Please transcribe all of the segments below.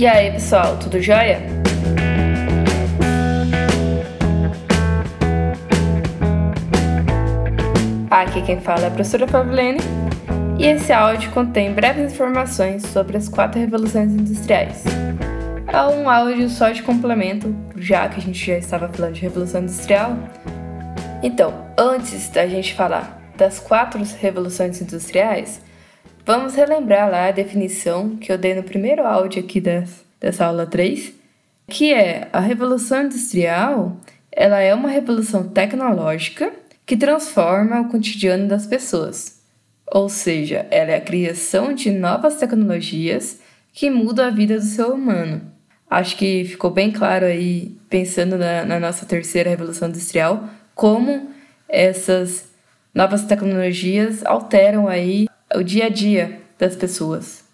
E aí, pessoal, tudo jóia? Aqui quem fala é a professora Pavlene e esse áudio contém breves informações sobre as quatro revoluções industriais. É um áudio só de complemento, já que a gente já estava falando de revolução industrial. Então, antes da gente falar das quatro revoluções industriais, vamos relembrar lá a definição que eu dei no primeiro áudio aqui das, dessa aula 3, que é a revolução industrial, ela é uma revolução tecnológica que transforma o cotidiano das pessoas. Ou seja, ela é a criação de novas tecnologias que mudam a vida do ser humano. Acho que ficou bem claro aí, pensando na, na nossa terceira revolução industrial, como essas novas tecnologias alteram aí o dia a dia das pessoas.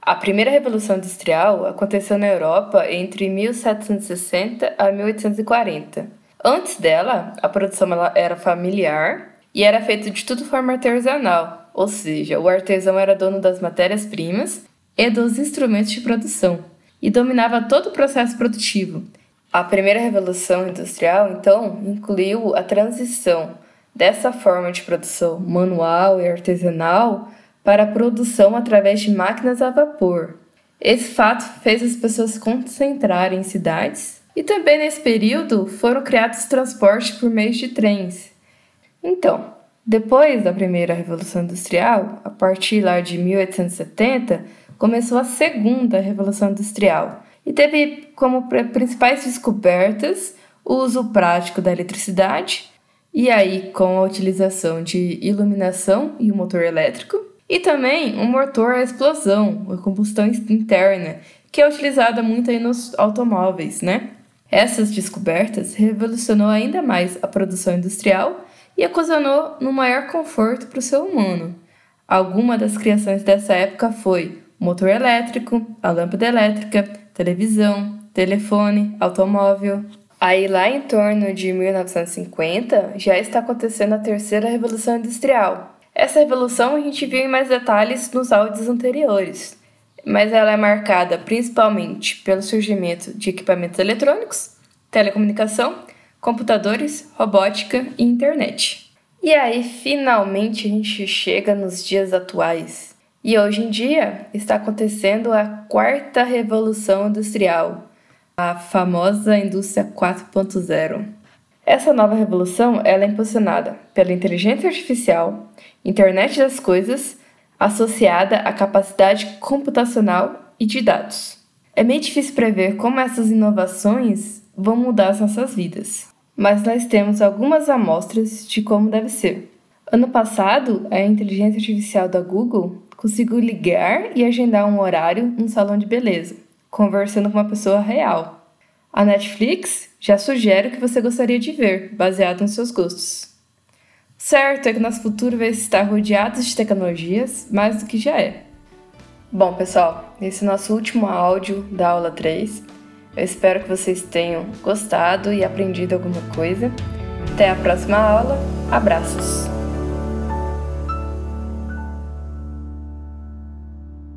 A primeira revolução industrial aconteceu na Europa entre 1760 a 1840. Antes dela, a produção era familiar e era feita de tudo forma artesanal, ou seja, o artesão era dono das matérias-primas e dos instrumentos de produção e dominava todo o processo produtivo. A primeira revolução industrial, então, incluiu a transição dessa forma de produção manual e artesanal para a produção através de máquinas a vapor. Esse fato fez as pessoas se concentrarem em cidades e também nesse período foram criados transportes por meio de trens. Então, depois da primeira Revolução Industrial, a partir lá de 1870, começou a segunda Revolução Industrial e teve como principais descobertas o uso prático da eletricidade, e aí com a utilização de iluminação e o motor elétrico, e também um motor a explosão, a combustão interna, que é utilizada muito aí nos automóveis, né? Essas descobertas revolucionou ainda mais a produção industrial e ocasionou no maior conforto para o ser humano. Alguma das criações dessa época foi o motor elétrico, a lâmpada elétrica, televisão, telefone, automóvel. Aí lá em torno de 1950 já está acontecendo a terceira revolução industrial, essa revolução a gente viu em mais detalhes nos áudios anteriores, mas ela é marcada principalmente pelo surgimento de equipamentos eletrônicos, telecomunicação, computadores, robótica e internet. E aí, finalmente, a gente chega nos dias atuais. E hoje em dia está acontecendo a quarta revolução industrial, a famosa indústria 4.0. Essa nova revolução ela é impulsionada pela inteligência artificial, internet das coisas, associada à capacidade computacional e de dados. É meio difícil prever como essas inovações vão mudar as nossas vidas, mas nós temos algumas amostras de como deve ser. Ano passado, a inteligência artificial da Google conseguiu ligar e agendar um horário num salão de beleza, conversando com uma pessoa real. A Netflix já sugere o que você gostaria de ver, baseado nos seus gostos. Certo é que nosso futuro vai estar rodeado de tecnologias mais do que já é. Bom, pessoal, esse é o nosso último áudio da aula 3. Eu espero que vocês tenham gostado e aprendido alguma coisa. Até a próxima aula. Abraços!